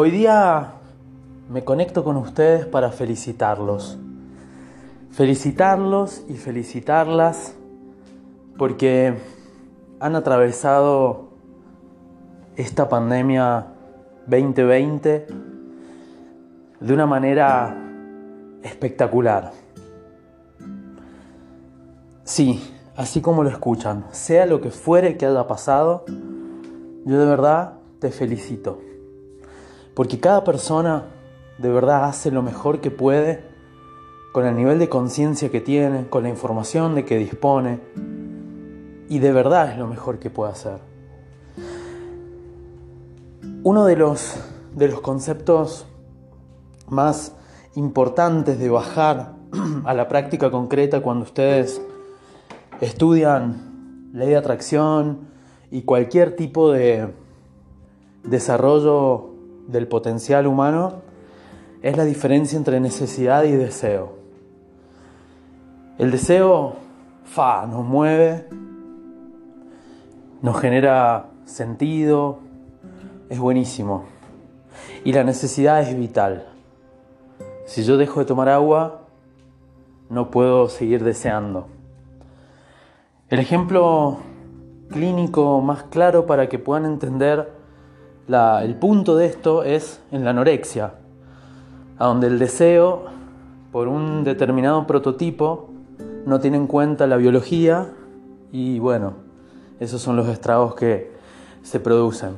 Hoy día me conecto con ustedes para felicitarlos. Felicitarlos y felicitarlas porque han atravesado esta pandemia 2020 de una manera espectacular. Sí, así como lo escuchan, sea lo que fuere que haya pasado, yo de verdad te felicito. Porque cada persona de verdad hace lo mejor que puede con el nivel de conciencia que tiene, con la información de que dispone. Y de verdad es lo mejor que puede hacer. Uno de los, de los conceptos más importantes de bajar a la práctica concreta cuando ustedes estudian ley de atracción y cualquier tipo de desarrollo del potencial humano es la diferencia entre necesidad y deseo. El deseo, fa, nos mueve, nos genera sentido, es buenísimo. Y la necesidad es vital. Si yo dejo de tomar agua, no puedo seguir deseando. El ejemplo clínico más claro para que puedan entender el punto de esto es en la anorexia, a donde el deseo por un determinado prototipo no tiene en cuenta la biología y bueno, esos son los estragos que se producen.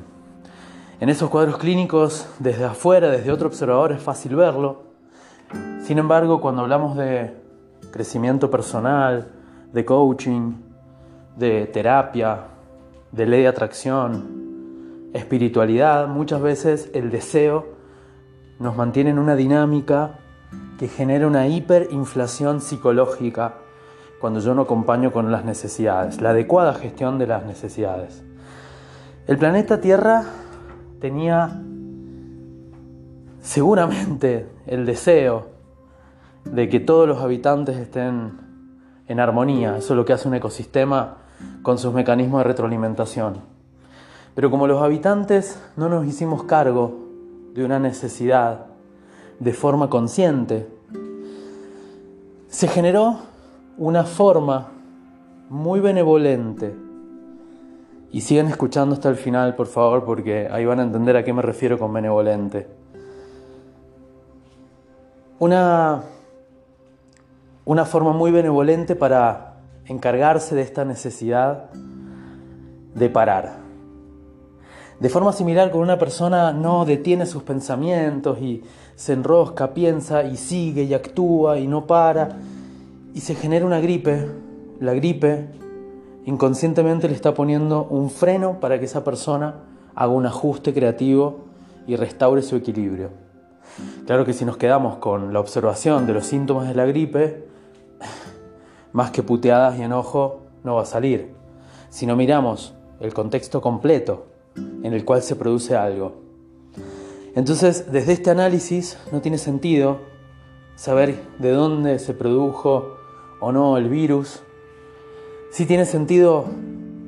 En esos cuadros clínicos, desde afuera, desde otro observador, es fácil verlo. Sin embargo, cuando hablamos de crecimiento personal, de coaching, de terapia, de ley de atracción, espiritualidad, muchas veces el deseo nos mantiene en una dinámica que genera una hiperinflación psicológica cuando yo no acompaño con las necesidades, la adecuada gestión de las necesidades. El planeta Tierra tenía seguramente el deseo de que todos los habitantes estén en armonía, eso es lo que hace un ecosistema con sus mecanismos de retroalimentación. Pero como los habitantes no nos hicimos cargo de una necesidad de forma consciente, se generó una forma muy benevolente. Y sigan escuchando hasta el final, por favor, porque ahí van a entender a qué me refiero con benevolente. Una, una forma muy benevolente para encargarse de esta necesidad de parar. De forma similar, con una persona no detiene sus pensamientos y se enrosca, piensa y sigue y actúa y no para y se genera una gripe, la gripe inconscientemente le está poniendo un freno para que esa persona haga un ajuste creativo y restaure su equilibrio. Claro que si nos quedamos con la observación de los síntomas de la gripe, más que puteadas y enojo no va a salir. Si no miramos el contexto completo en el cual se produce algo. Entonces, desde este análisis no tiene sentido saber de dónde se produjo o no el virus. Sí tiene sentido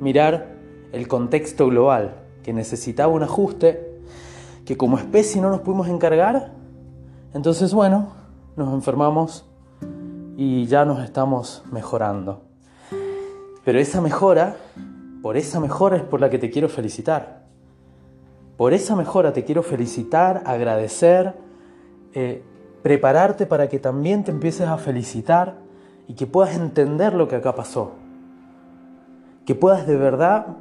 mirar el contexto global, que necesitaba un ajuste, que como especie no nos pudimos encargar. Entonces, bueno, nos enfermamos y ya nos estamos mejorando. Pero esa mejora por esa mejora es por la que te quiero felicitar. Por esa mejora te quiero felicitar, agradecer, eh, prepararte para que también te empieces a felicitar y que puedas entender lo que acá pasó. Que puedas de verdad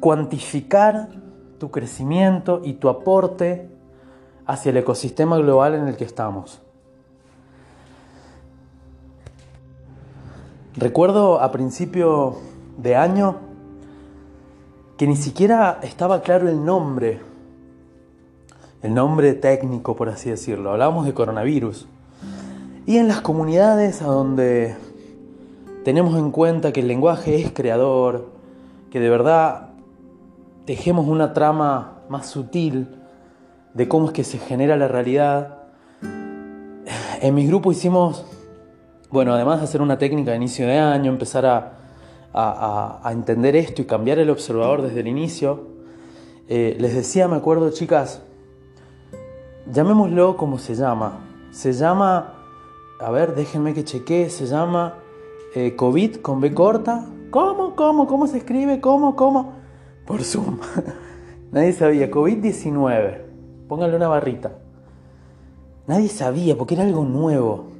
cuantificar tu crecimiento y tu aporte hacia el ecosistema global en el que estamos. Recuerdo a principio de año que ni siquiera estaba claro el nombre, el nombre técnico, por así decirlo. Hablábamos de coronavirus. Y en las comunidades a donde tenemos en cuenta que el lenguaje es creador, que de verdad tejemos una trama más sutil de cómo es que se genera la realidad, en mi grupo hicimos bueno, además de hacer una técnica de inicio de año, empezar a, entender esto y cambiar el observador desde el inicio, Eh, les decía, me acuerdo, chicas, llamémoslo como se llama. Se llama, a ver, déjenme que chequee, se llama eh, COVID con B corta. ¿Cómo? ¿Cómo? ¿Cómo se escribe? ¿Cómo? ¿Cómo? Por Zoom. Nadie sabía. COVID-19. Pónganle una barrita. Nadie sabía porque era algo nuevo.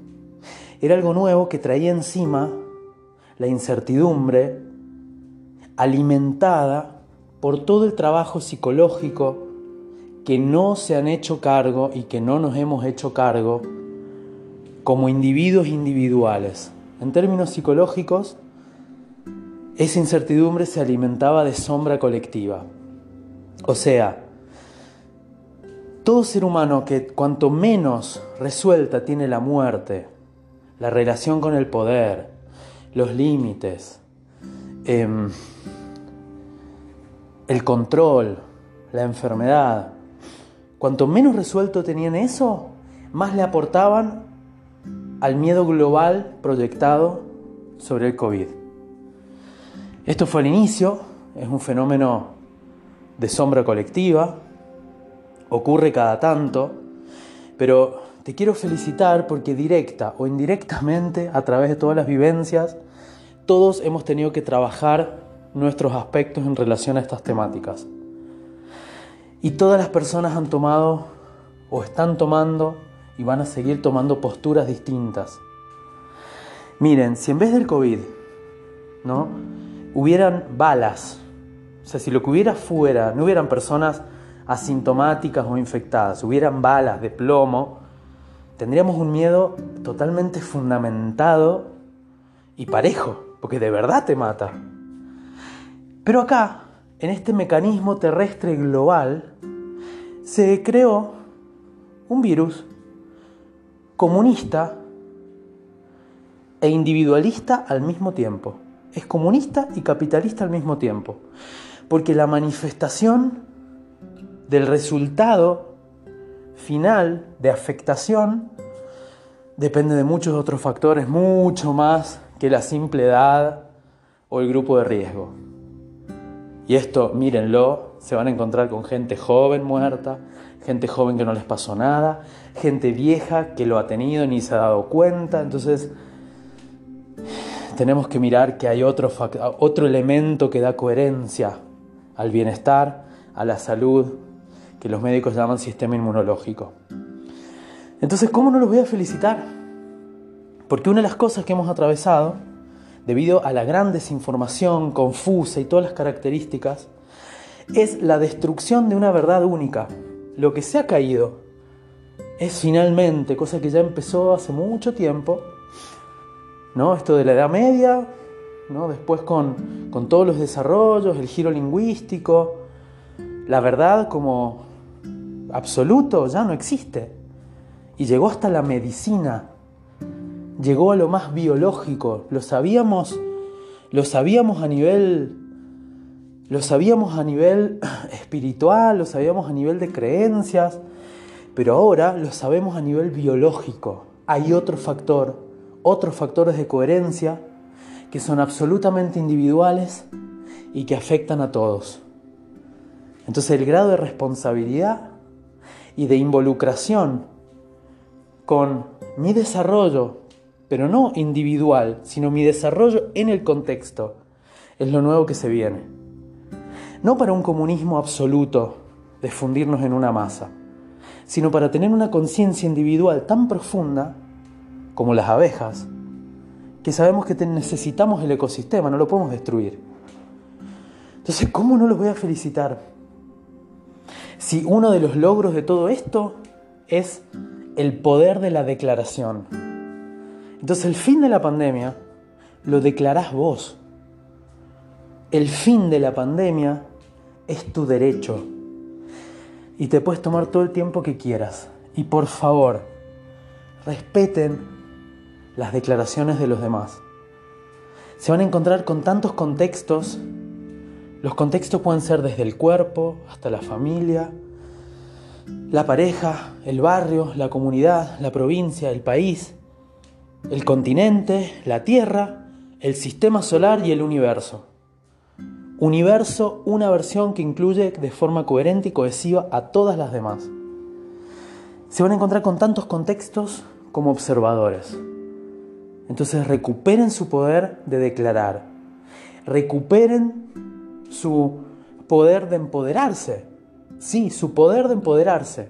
Era algo nuevo que traía encima la incertidumbre alimentada por todo el trabajo psicológico que no se han hecho cargo y que no nos hemos hecho cargo como individuos individuales. En términos psicológicos, esa incertidumbre se alimentaba de sombra colectiva. O sea, todo ser humano que cuanto menos resuelta tiene la muerte, la relación con el poder, los límites, em, el control, la enfermedad, cuanto menos resuelto tenían eso, más le aportaban al miedo global proyectado sobre el COVID. Esto fue el inicio, es un fenómeno de sombra colectiva, ocurre cada tanto, pero te quiero felicitar porque directa o indirectamente, a través de todas las vivencias, todos hemos tenido que trabajar nuestros aspectos en relación a estas temáticas. Y todas las personas han tomado o están tomando y van a seguir tomando posturas distintas. Miren, si en vez del COVID, ¿no? Hubieran balas, o sea, si lo que hubiera fuera, no hubieran personas asintomáticas o infectadas, hubieran balas de plomo, tendríamos un miedo totalmente fundamentado y parejo, porque de verdad te mata. Pero acá, en este mecanismo terrestre global, se creó un virus comunista e individualista al mismo tiempo. Es comunista y capitalista al mismo tiempo. Porque la manifestación del resultado final de afectación depende de muchos otros factores, mucho más que la simple edad o el grupo de riesgo. Y esto, mírenlo, se van a encontrar con gente joven muerta, gente joven que no les pasó nada, gente vieja que lo ha tenido ni se ha dado cuenta. Entonces, tenemos que mirar que hay otro, otro elemento que da coherencia al bienestar, a la salud, que los médicos llaman sistema inmunológico. Entonces, ¿cómo no los voy a felicitar? Porque una de las cosas que hemos atravesado, debido a la gran desinformación confusa y todas las características, es la destrucción de una verdad única, lo que se ha caído es finalmente, cosa que ya empezó hace mucho tiempo, ¿no? Esto de la Edad Media, ¿no? Después con, con todos los desarrollos, el giro lingüístico, la verdad como absoluto ya no existe. Y llegó hasta la medicina, llegó a lo más biológico, lo sabíamos, lo sabíamos a nivel lo sabíamos a nivel espiritual, lo sabíamos a nivel de creencias, pero ahora lo sabemos a nivel biológico. Hay otro factor, otros factores de coherencia que son absolutamente individuales y que afectan a todos. Entonces el grado de responsabilidad y de involucración con mi desarrollo, pero no individual, sino mi desarrollo en el contexto, es lo nuevo que se viene no para un comunismo absoluto de fundirnos en una masa, sino para tener una conciencia individual tan profunda como las abejas, que sabemos que necesitamos el ecosistema, no lo podemos destruir. Entonces, ¿cómo no los voy a felicitar? Si uno de los logros de todo esto es el poder de la declaración. Entonces, el fin de la pandemia lo declarás vos. El fin de la pandemia es tu derecho. Y te puedes tomar todo el tiempo que quieras. Y por favor, respeten las declaraciones de los demás. Se van a encontrar con tantos contextos. Los contextos pueden ser desde el cuerpo hasta la familia, la pareja, el barrio, la comunidad, la provincia, el país, el continente, la tierra, el sistema solar y el universo. universo una versión que incluye de forma coherente y cohesiva a todas las demás. Se van a encontrar con tantos contextos como observadores. Entonces recuperen su poder de declarar, recuperen su poder de empoderarse, sí, su poder de empoderarse,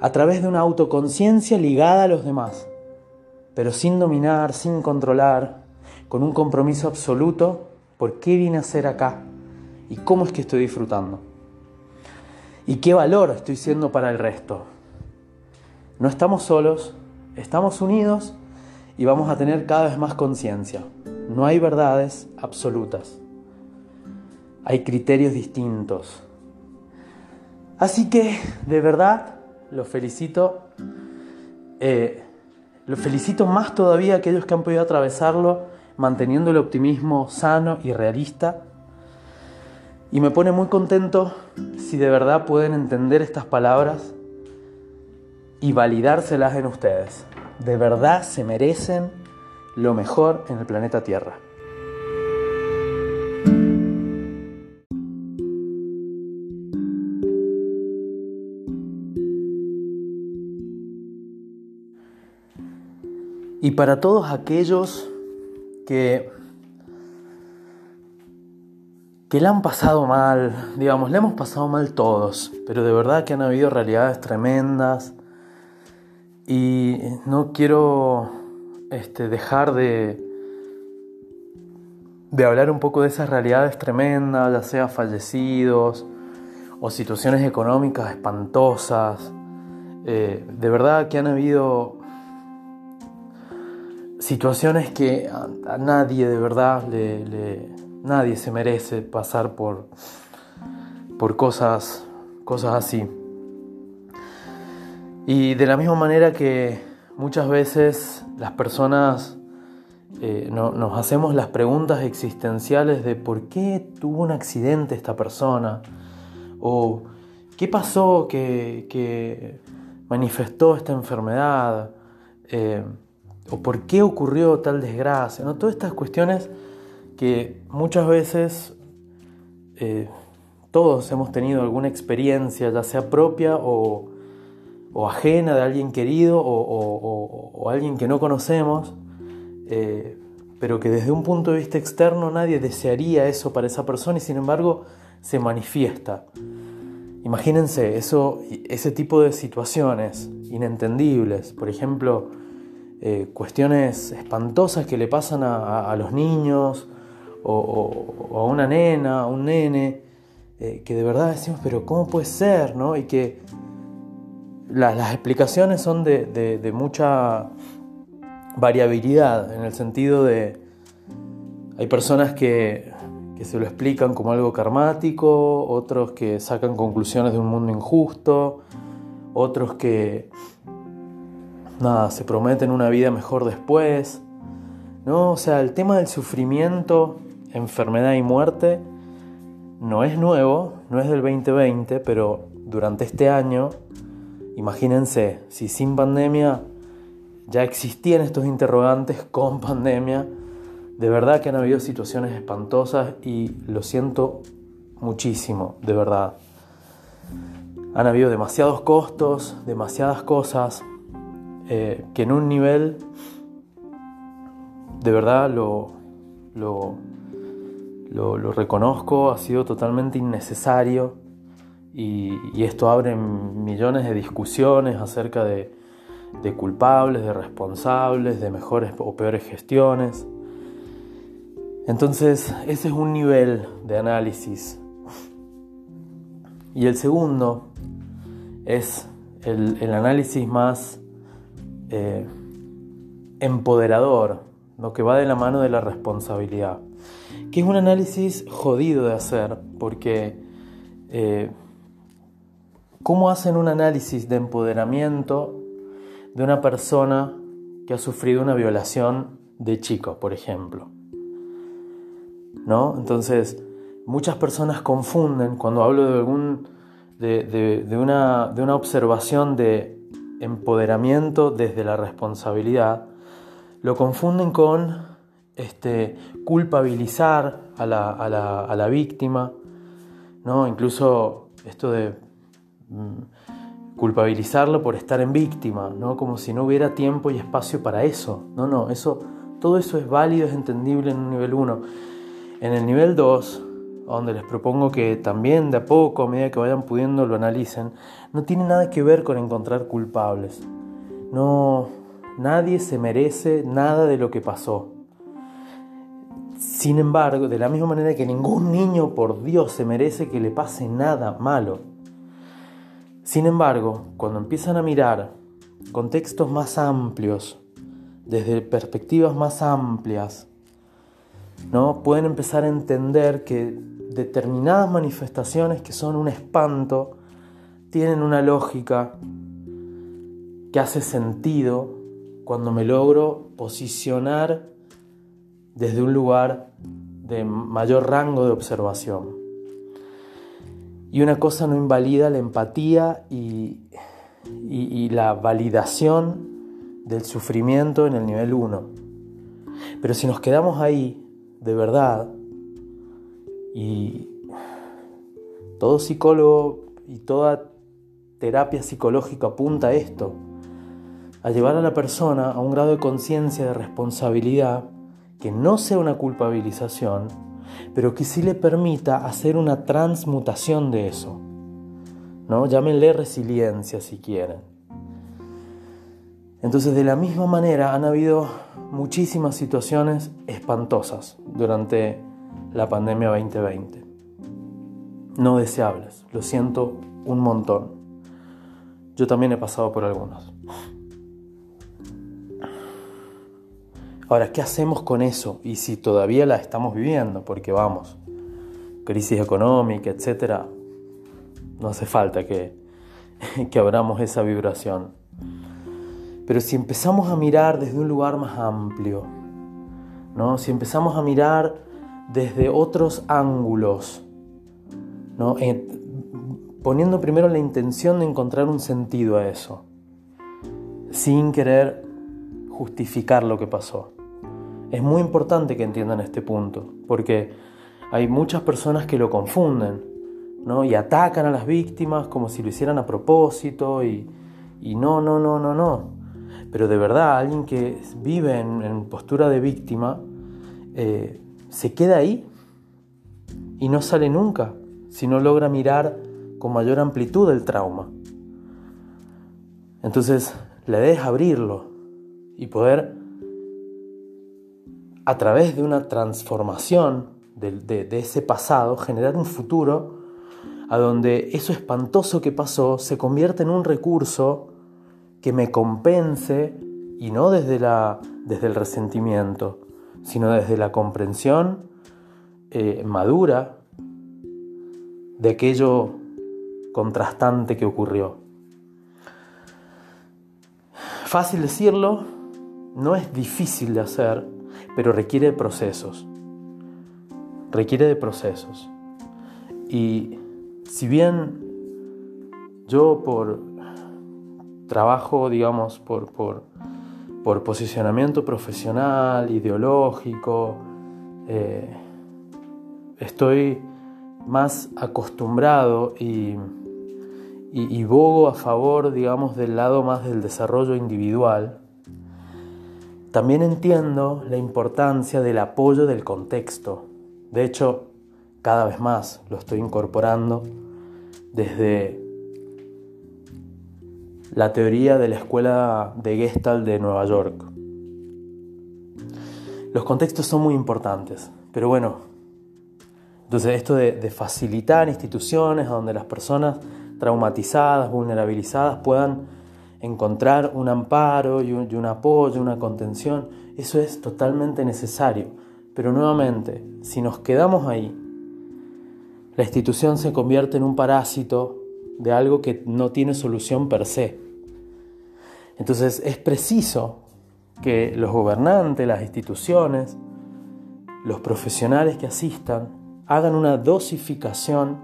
a través de una autoconciencia ligada a los demás, pero sin dominar, sin controlar, con un compromiso absoluto por qué vine a ser acá y cómo es que estoy disfrutando. Y qué valor estoy siendo para el resto. No estamos solos, estamos unidos y vamos a tener cada vez más conciencia. No hay verdades absolutas. Hay criterios distintos. Así que, de verdad, los felicito. Eh, los felicito más todavía a aquellos que han podido atravesarlo manteniendo el optimismo sano y realista. Y me pone muy contento si de verdad pueden entender estas palabras y validárselas en ustedes. De verdad se merecen lo mejor en el planeta Tierra. Y para todos aquellos que, que la han pasado mal, digamos, le hemos pasado mal todos, pero de verdad que han habido realidades tremendas y no quiero este, dejar de, de hablar un poco de esas realidades tremendas, ya sea fallecidos o situaciones económicas espantosas. Eh, de verdad que han habido situaciones que a, nadie de verdad le, nadie se merece pasar por, por cosas, cosas así. Y de la misma manera que muchas veces las personas eh, nos hacemos las preguntas existenciales de por qué tuvo un accidente esta persona o qué pasó que, manifestó esta enfermedad. Eh, o por qué ocurrió tal desgracia, ¿no? Todas estas cuestiones que muchas veces eh, todos hemos tenido alguna experiencia, ya sea propia o, ajena de alguien querido o, alguien que no conocemos, eh, pero que desde un punto de vista externo nadie desearía eso para esa persona y sin embargo se manifiesta. Imagínense eso, ese tipo de situaciones inentendibles, por ejemplo, eh, cuestiones espantosas que le pasan a, los niños o, a una nena, a un nene, eh, que de verdad decimos, pero ¿cómo puede ser? ¿no? Y que las explicaciones son de, mucha variabilidad, en el sentido de, hay personas que, que se lo explican como algo karmático, otros que sacan conclusiones de un mundo injusto, otros que nada, se prometen una vida mejor después. ¿no? O sea, el tema del sufrimiento, enfermedad y muerte no es nuevo, no es del 2020, pero durante este año, imagínense, si sin pandemia ya existían estos interrogantes con pandemia, de verdad que han habido situaciones espantosas y lo siento muchísimo, de verdad. Han habido demasiados costos, demasiadas cosas, eh, que en un nivel de verdad lo, lo, reconozco, ha sido totalmente innecesario y, esto abre millones de discusiones acerca de, culpables, de responsables, de mejores o peores gestiones. Entonces, ese es un nivel de análisis. Y el segundo es el análisis más eh, empoderador, lo que va de la mano de la responsabilidad, que es un análisis jodido de hacer, porque eh, ¿cómo hacen un análisis de empoderamiento de una persona que ha sufrido una violación de chico, por ejemplo? ¿No? Entonces, muchas personas confunden cuando hablo de algún de, una, de una observación de empoderamiento desde la responsabilidad, lo confunden con este, culpabilizar a la, a la víctima, ¿no? incluso esto de mm, culpabilizarlo por estar en víctima, ¿no? como si no hubiera tiempo y espacio para eso. No, no, eso, todo eso es válido, es entendible en un nivel 1. En el nivel 2, donde les propongo que también de a poco, a medida que vayan pudiendo, lo analicen, no tiene nada que ver con encontrar culpables. No, nadie se merece nada de lo que pasó. Sin embargo, de la misma manera que ningún niño, por Dios, se merece que le pase nada malo. Sin embargo, cuando empiezan a mirar contextos más amplios, desde perspectivas más amplias, ¿no? pueden empezar a entender que determinadas manifestaciones que son un espanto tienen una lógica que hace sentido cuando me logro posicionar desde un lugar de mayor rango de observación. Y una cosa no invalida la empatía y, la validación del sufrimiento en el nivel 1. Pero si nos quedamos ahí, de verdad, y todo psicólogo y toda terapia psicológica apunta a esto, a llevar a la persona a un grado de conciencia, de responsabilidad, que no sea una culpabilización, pero que sí le permita hacer una transmutación de eso. ¿no? Llámenle resiliencia si quieren. Entonces, de la misma manera, han habido muchísimas situaciones espantosas durante la pandemia 2020. No deseables, lo siento un montón. Yo también he pasado por algunos. Ahora, ¿qué hacemos con eso? Y si todavía la estamos viviendo, porque vamos, crisis económica, etcétera, no hace falta que, que abramos esa vibración. Pero si empezamos a mirar desde un lugar más amplio, ¿no? si empezamos a mirar desde otros ángulos, ¿no? Eh, poniendo primero la intención de encontrar un sentido a eso, sin querer justificar lo que pasó. Es muy importante que entiendan este punto, porque hay muchas personas que lo confunden ¿no? y atacan a las víctimas como si lo hicieran a propósito y, no, no, no, no, no. Pero de verdad, alguien que vive en, postura de víctima, eh, se queda ahí y no sale nunca si no logra mirar con mayor amplitud el trauma. Entonces, la idea es abrirlo y poder, a través de una transformación de, ese pasado, generar un futuro a donde eso espantoso que pasó se convierta en un recurso que me compense y no desde, la, desde el resentimiento, sino desde la comprensión eh, madura de aquello contrastante que ocurrió. Fácil decirlo, no es difícil de hacer, pero requiere de procesos. Requiere de procesos. Y si bien yo por trabajo, digamos, por, por por posicionamiento profesional, ideológico, eh, estoy más acostumbrado y, y, a favor, digamos, del lado más del desarrollo individual, también entiendo la importancia del apoyo del contexto. De hecho, cada vez más lo estoy incorporando desde la teoría de la escuela de Gestalt de Nueva York. Los contextos son muy importantes, pero bueno, entonces esto de, facilitar instituciones donde las personas traumatizadas, vulnerabilizadas puedan encontrar un amparo un, y un apoyo, una contención, eso es totalmente necesario. Pero nuevamente, si nos quedamos ahí, la institución se convierte en un parásito de algo que no tiene solución per se. Entonces es preciso que los gobernantes, las instituciones, los profesionales que asistan, hagan una dosificación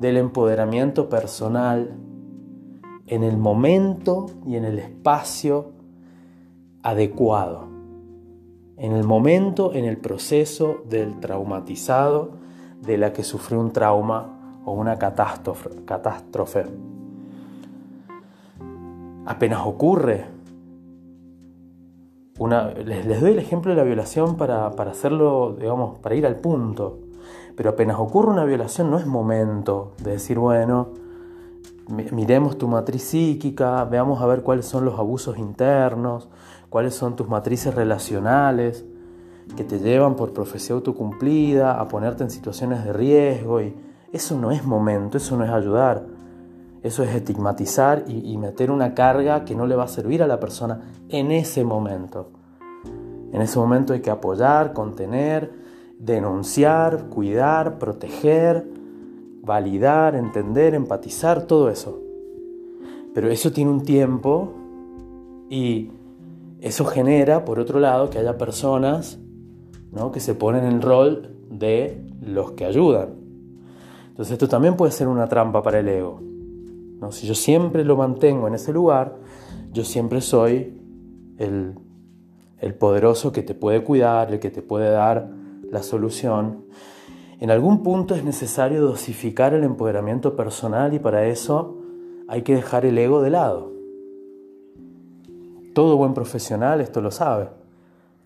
del empoderamiento personal en el momento y en el espacio adecuado. en el momento, en el proceso del traumatizado, de la que sufrió un trauma o una catástrofe. Apenas ocurre, una, les, doy el ejemplo de la violación para, para hacerlo, digamos, para ir al punto. Pero apenas ocurre una violación no es momento de decir, bueno, miremos tu matriz psíquica, veamos a ver cuáles son los abusos internos, cuáles son tus matrices relacionales que te llevan por profecía autocumplida a ponerte en situaciones de riesgo y eso no es momento, eso no es ayudar. Eso es estigmatizar y, meter una carga que no le va a servir a la persona en ese momento. En ese momento hay que apoyar, contener, denunciar, cuidar, proteger, validar, entender, empatizar, todo eso. Pero eso tiene un tiempo y eso genera, por otro lado, que haya personas que se ponen en el rol de los que ayudan. Entonces esto también puede ser una trampa para el ego. ¿No? Si yo siempre lo mantengo en ese lugar, yo siempre soy el, el poderoso que te puede cuidar, el que te puede dar la solución. En algún punto es necesario dosificar el empoderamiento personal y para eso hay que dejar el ego de lado. Todo buen profesional esto lo sabe.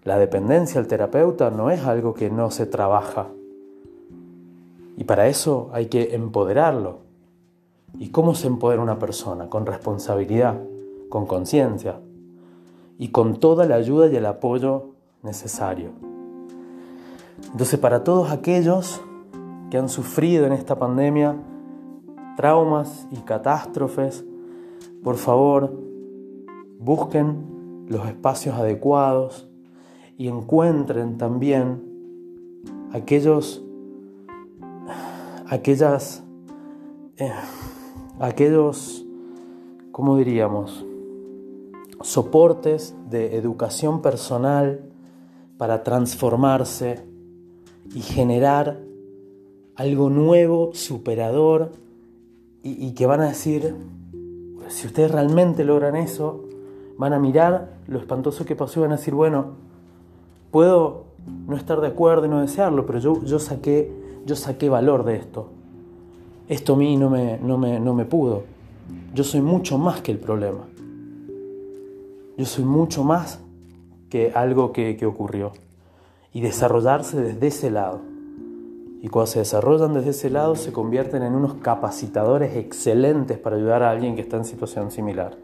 La dependencia al terapeuta no es algo que no se trabaja. Y para eso hay que empoderarlo. ¿Y cómo se empodera una persona? Con responsabilidad, con conciencia y con toda la ayuda y el apoyo necesario. Entonces para todos aquellos que han sufrido en esta pandemia traumas y catástrofes, por favor, busquen los espacios adecuados y encuentren también aquellos, aquellas, eh, aquellos, ¿cómo diríamos? Soportes de educación personal para transformarse y generar algo nuevo, superador, y, que van a decir, si ustedes realmente logran eso, van a mirar lo espantoso que pasó y van a decir, bueno, puedo no estar de acuerdo y no desearlo, pero yo, yo, saqué, yo saqué valor de esto. Esto a mí no me, no, me, no me pudo. Yo soy mucho más que el problema. Yo soy mucho más que algo que, que ocurrió. Y desarrollarse desde ese lado. Y cuando se desarrollan desde ese lado se convierten en unos capacitadores excelentes para ayudar a alguien que está en situación similar.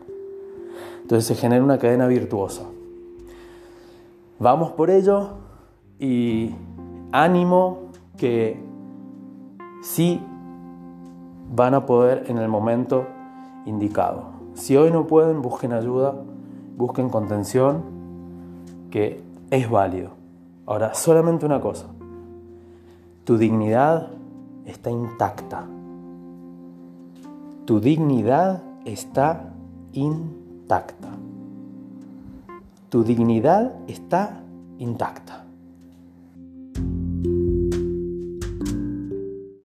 Entonces se genera una cadena virtuosa. Vamos por ello y ánimo que sí van a poder en el momento indicado. Si hoy no pueden, busquen ayuda, busquen contención, que es válido. Ahora, solamente una cosa. Tu dignidad está intacta. Tu dignidad está intacta. Tu dignidad está intacta.